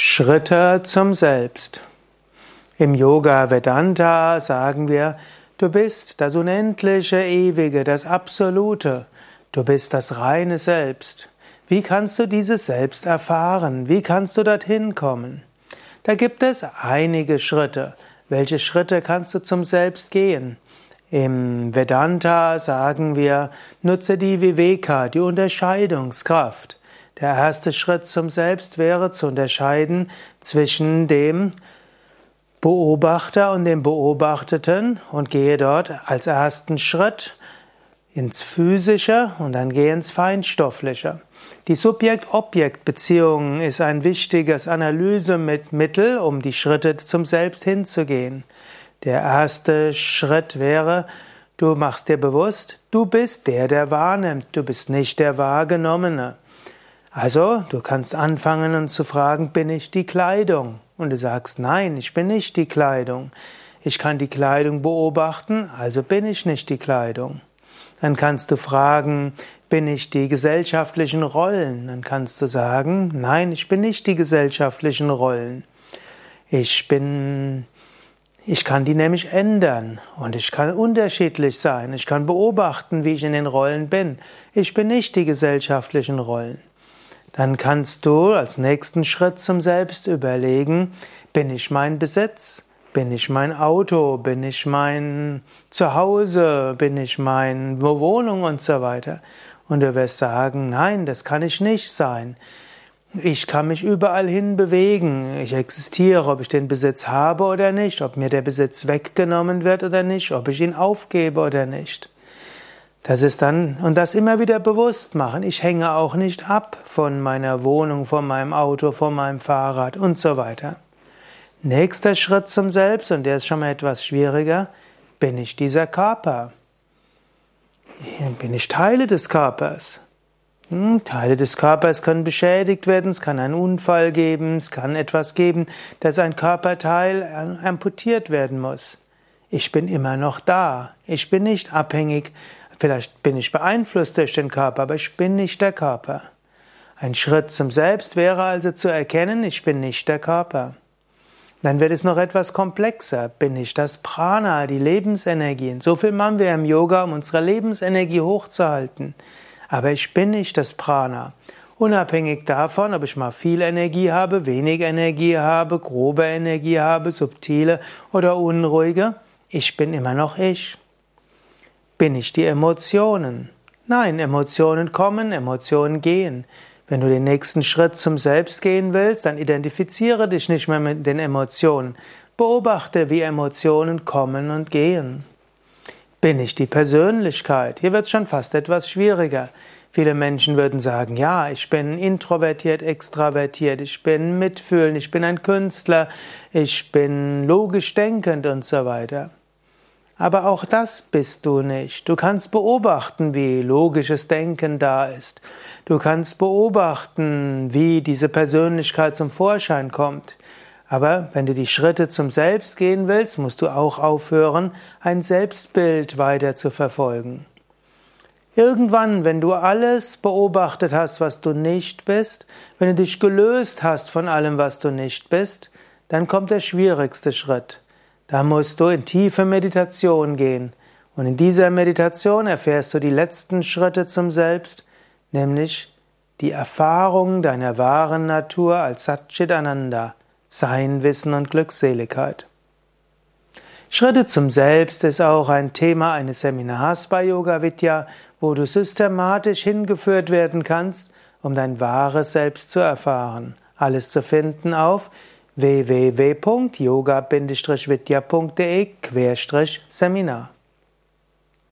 Schritte zum Selbst. Im Yoga Vedanta sagen wir, du bist das Unendliche, Ewige, das Absolute. Du bist das reine Selbst. Wie kannst du dieses Selbst erfahren? Wie kannst du dorthin kommen? Da gibt es einige Schritte. Welche Schritte kannst du zum Selbst gehen? Im Vedanta sagen wir, nutze die Viveka, die Unterscheidungskraft. Der erste Schritt zum Selbst wäre zu unterscheiden zwischen dem Beobachter und dem Beobachteten und gehe dort als ersten Schritt ins Physische und dann gehe ins Feinstoffliche. Die Subjekt-Objekt-Beziehung ist ein wichtiges Analysemittel, um die Schritte zum Selbst hinzugehen. Der erste Schritt wäre, du machst dir bewusst, du bist der, der wahrnimmt, du bist nicht der Wahrgenommene. Also, du kannst anfangen und zu fragen, bin ich die Kleidung? Und du sagst, nein, ich bin nicht die Kleidung. Ich kann die Kleidung beobachten, also bin ich nicht die Kleidung. Dann kannst du fragen, bin ich die gesellschaftlichen Rollen? Dann kannst du sagen, nein, ich bin nicht die gesellschaftlichen Rollen. Ich bin, ich kann die nämlich ändern und ich kann unterschiedlich sein. Ich kann beobachten, wie ich in den Rollen bin. Ich bin nicht die gesellschaftlichen Rollen. Dann kannst du als nächsten Schritt zum Selbst überlegen, bin ich mein Besitz? Bin ich mein Auto? Bin ich mein Zuhause? Bin ich meine Wohnung und so weiter? Und du wirst sagen, nein, das kann ich nicht sein. Ich kann mich überall hin bewegen. Ich existiere, ob ich den Besitz habe oder nicht, ob mir der Besitz weggenommen wird oder nicht, ob ich ihn aufgebe oder nicht. Das ist dann, und das immer wieder bewusst machen. Ich hänge auch nicht ab von meiner Wohnung, von meinem Auto, von meinem Fahrrad und so weiter. Nächster Schritt zum Selbst, und der ist schon mal etwas schwieriger, bin ich dieser Körper? Bin ich Teile des Körpers? Hm, Teile des Körpers können beschädigt werden, es kann einen Unfall geben, es kann etwas geben, dass ein Körperteil amputiert werden muss. Ich bin immer noch da. Ich bin nicht abhängig Vielleicht bin ich beeinflusst durch den Körper, aber ich bin nicht der Körper. Ein Schritt zum Selbst wäre also zu erkennen, ich bin nicht der Körper. Dann wird es noch etwas komplexer. Bin ich das Prana, die Lebensenergie? So viel machen wir im Yoga, um unsere Lebensenergie hochzuhalten. Aber ich bin nicht das Prana. Unabhängig davon, ob ich mal viel Energie habe, wenig Energie habe, grobe Energie habe, subtile oder unruhige, ich bin immer noch ich. Bin ich die Emotionen? Nein, Emotionen kommen, Emotionen gehen. Wenn du den nächsten Schritt zum Selbst gehen willst, dann identifiziere dich nicht mehr mit den Emotionen. Beobachte, wie Emotionen kommen und gehen. Bin ich die Persönlichkeit? Hier wird es schon fast etwas schwieriger. Viele Menschen würden sagen, ja, ich bin introvertiert, extravertiert, ich bin mitfühlend, ich bin ein Künstler, ich bin logisch denkend und so weiter. Aber auch das bist du nicht. Du kannst beobachten, wie logisches Denken da ist. Du kannst beobachten, wie diese Persönlichkeit zum Vorschein kommt. Aber wenn du die Schritte zum Selbst gehen willst, musst du auch aufhören, ein Selbstbild weiter zu verfolgen. Irgendwann, wenn du alles beobachtet hast, was du nicht bist, wenn du dich gelöst hast von allem, was du nicht bist, dann kommt der schwierigste Schritt. Da musst du in tiefe Meditation gehen. Und in dieser Meditation erfährst du die letzten Schritte zum Selbst, nämlich die Erfahrung deiner wahren Natur als Satchitananda, Sein, Wissen und Glückseligkeit. Schritte zum Selbst ist auch ein Thema eines Seminars bei Yoga Vidya, wo du systematisch hingeführt werden kannst, um dein wahres Selbst zu erfahren. Alles zu finden auf www.yoga-vidya.de-seminar